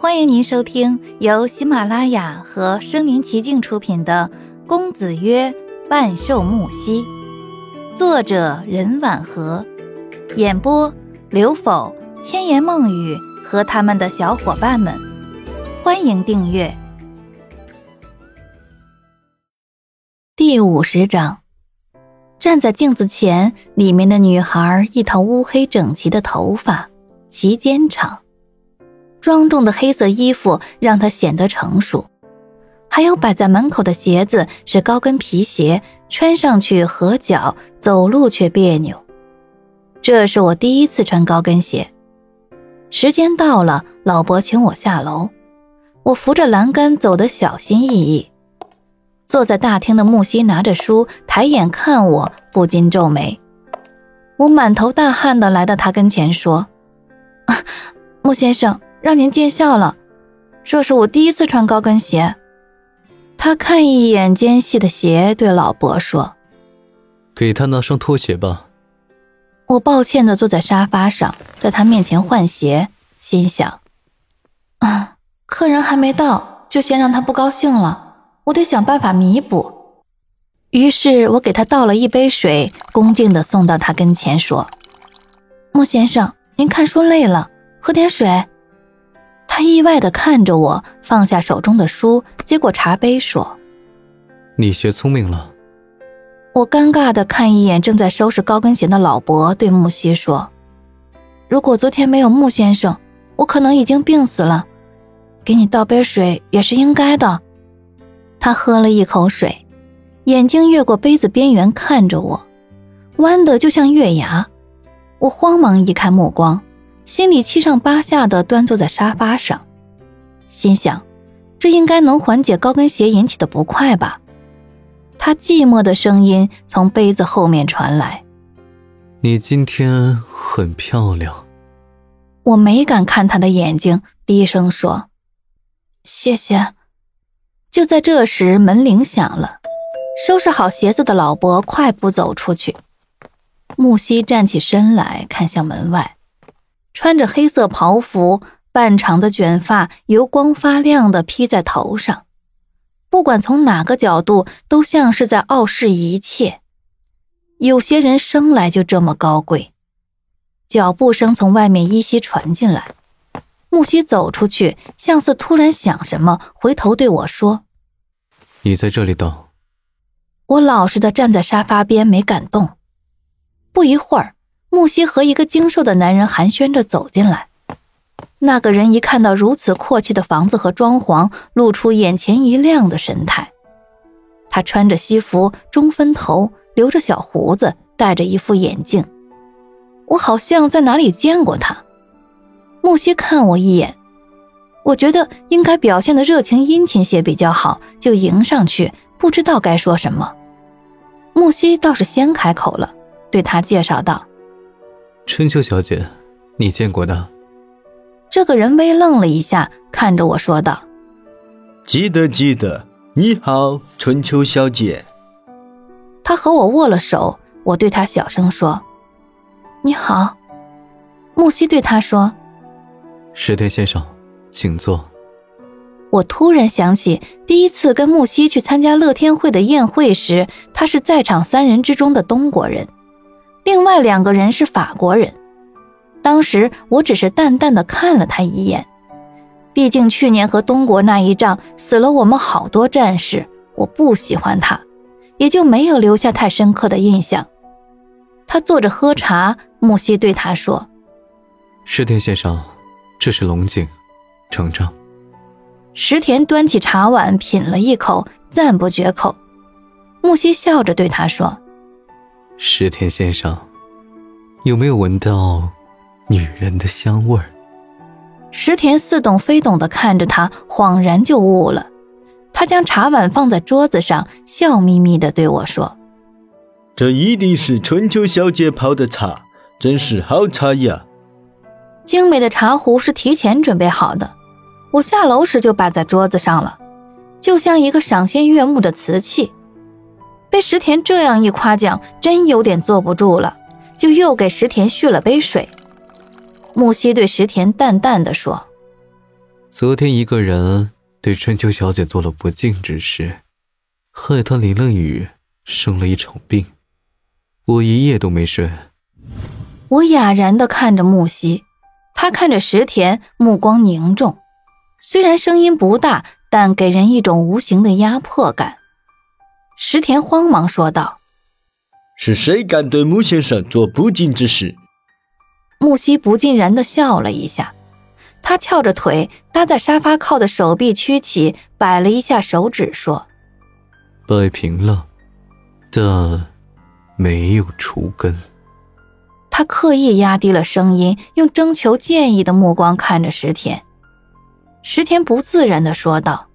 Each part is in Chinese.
欢迎您收听由喜马拉雅和声临其境出品的《公子曰万寿木兮》，作者任婉和，演播刘否、千言梦语和他们的小伙伴们。欢迎订阅。第五十章，站在镜子前，里面的女孩一头乌黑整齐的头发，齐肩长。庄重的黑色衣服让她显得成熟，还有摆在门口的鞋子是高跟皮鞋，穿上去合脚，走路却别扭。这是我第一次穿高跟鞋。时间到了，老伯请我下楼，我扶着栏杆走得小心翼翼。坐在大厅的木西拿着书，抬眼看我，不禁皱眉。我满头大汗的来到他跟前说：“啊穆先生。”让您见笑了，这是我第一次穿高跟鞋。他看一眼尖细的鞋，对老伯说：“给他拿双拖鞋吧。”我抱歉的坐在沙发上，在他面前换鞋，心想：“啊，客人还没到，就先让他不高兴了，我得想办法弥补。”于是我给他倒了一杯水，恭敬的送到他跟前，说：“莫先生，您看书累了，喝点水。”他意外的看着我，放下手中的书，接过茶杯，说：“你学聪明了。”我尴尬的看一眼正在收拾高跟鞋的老伯，对木西说：“如果昨天没有穆先生，我可能已经病死了。给你倒杯水也是应该的。”他喝了一口水，眼睛越过杯子边缘看着我，弯的就像月牙。我慌忙移开目光。心里七上八下的端坐在沙发上，心想，这应该能缓解高跟鞋引起的不快吧。他寂寞的声音从杯子后面传来：“你今天很漂亮。”我没敢看他的眼睛，低声说：“谢谢。”就在这时，门铃响了，收拾好鞋子的老伯快步走出去。木西站起身来看向门外。穿着黑色袍服，半长的卷发油光发亮的披在头上，不管从哪个角度，都像是在傲视一切。有些人生来就这么高贵。脚步声从外面依稀传进来，木西走出去，像是突然想什么，回头对我说：“你在这里等。”我老实的站在沙发边，没敢动。不一会儿。木西和一个精瘦的男人寒暄着走进来。那个人一看到如此阔气的房子和装潢，露出眼前一亮的神态。他穿着西服，中分头，留着小胡子，戴着一副眼镜。我好像在哪里见过他。木西看我一眼，我觉得应该表现的热情殷勤些比较好，就迎上去，不知道该说什么。木西倒是先开口了，对他介绍道。春秋小姐，你见过的。这个人微愣了一下，看着我说道：“记得，记得。你好，春秋小姐。”他和我握了手，我对他小声说：“你好。”木西对他说：“石田先生，请坐。”我突然想起第一次跟木西去参加乐天会的宴会时，他是在场三人之中的东国人。另外两个人是法国人，当时我只是淡淡的看了他一眼，毕竟去年和东国那一仗死了我们好多战士，我不喜欢他，也就没有留下太深刻的印象。他坐着喝茶，木西对他说：“石田先生，这是龙井，成章。”石田端起茶碗品了一口，赞不绝口。木西笑着对他说。石田先生，有没有闻到女人的香味儿？石田似懂非懂的看着他，恍然就悟了。他将茶碗放在桌子上，笑眯眯的对我说：“这一定是春秋小姐泡的茶，真是好茶呀！”精美的茶壶是提前准备好的，我下楼时就摆在桌子上了，就像一个赏心悦目的瓷器。被石田这样一夸奖，真有点坐不住了，就又给石田续了杯水。木西对石田淡淡的说：“昨天一个人对春秋小姐做了不敬之事，害她淋了雨，生了一场病，我一夜都没睡。我哑然的看着木西，他看着石田，目光凝重，虽然声音不大，但给人一种无形的压迫感。石田慌忙说道：“是谁敢对穆先生做不敬之事？”木西不尽然的笑了一下。他翘着腿搭在沙发靠的手臂屈起，摆了一下手指，说：“摆平了，但没有除根。”他刻意压低了声音，用征求建议的目光看着石田。石田不自然的说道：“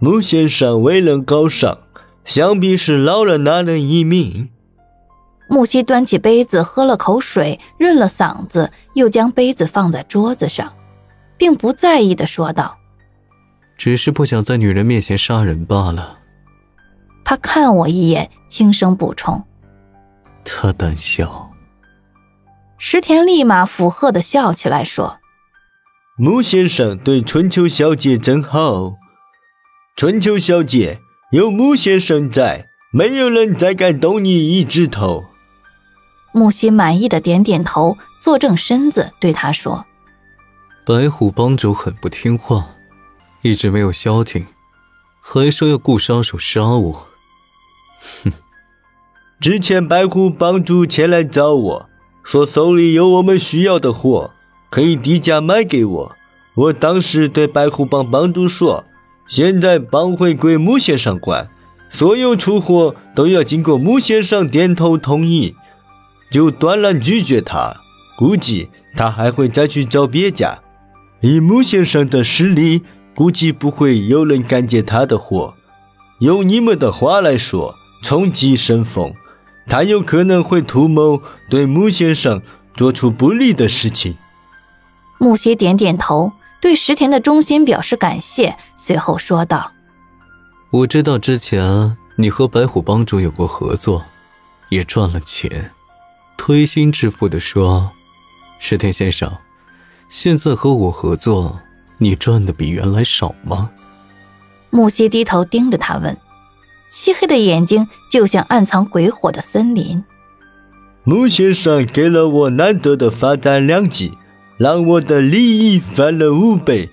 穆先生为人高尚，想必是捞了那人一命。”木西端起杯子喝了口水，润了嗓子，又将杯子放在桌子上。并不在意的说道：“只是不想在女人面前杀人罢了。”他看我一眼，轻声补充：“他胆小。”石田立马附和的笑起来，说：“木先生对春秋小姐真好。春秋小姐有穆先生在，没有人再敢动你一指头。”木心满意的点点头，坐正身子，对他说。白虎帮主很不听话，一直没有消停，还说要雇杀手杀我。哼！之前白虎帮主前来找我说手里有我们需要的货，可以低价卖给我。我当时对白虎帮帮主说：“现在帮会归穆先生管，所有出货都要经过穆先生点头同意。”就断然拒绝他，估计他还会再去找别家。以穆先生的实力，估计不会有人敢接他的活。用你们的话来说，冲击神风，他有可能会图谋对穆先生做出不利的事情。木邪点点头，对石田的忠心表示感谢，随后说道：“我知道之前你和白虎帮主有过合作，也赚了钱。推心置腹的说，石田先生。”现在和我合作，你赚的比原来少吗？木西低头盯着他问，漆黑的眼睛就像暗藏鬼火的森林。木先生给了我难得的发展良机，让我的利益翻了五倍。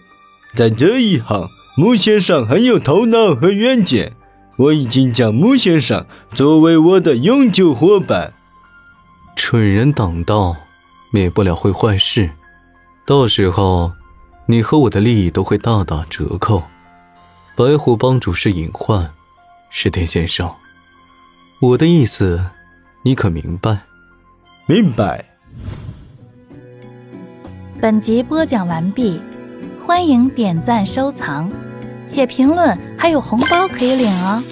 在这一行，穆先生很有头脑和远见，我已经将穆先生作为我的永久伙伴。蠢人挡道，免不了会坏事。到时候，你和我的利益都会大打折扣。白虎帮主是隐患，石田先生，我的意思，你可明白？明白。本集播讲完毕，欢迎点赞、收藏，写评论，还有红包可以领哦。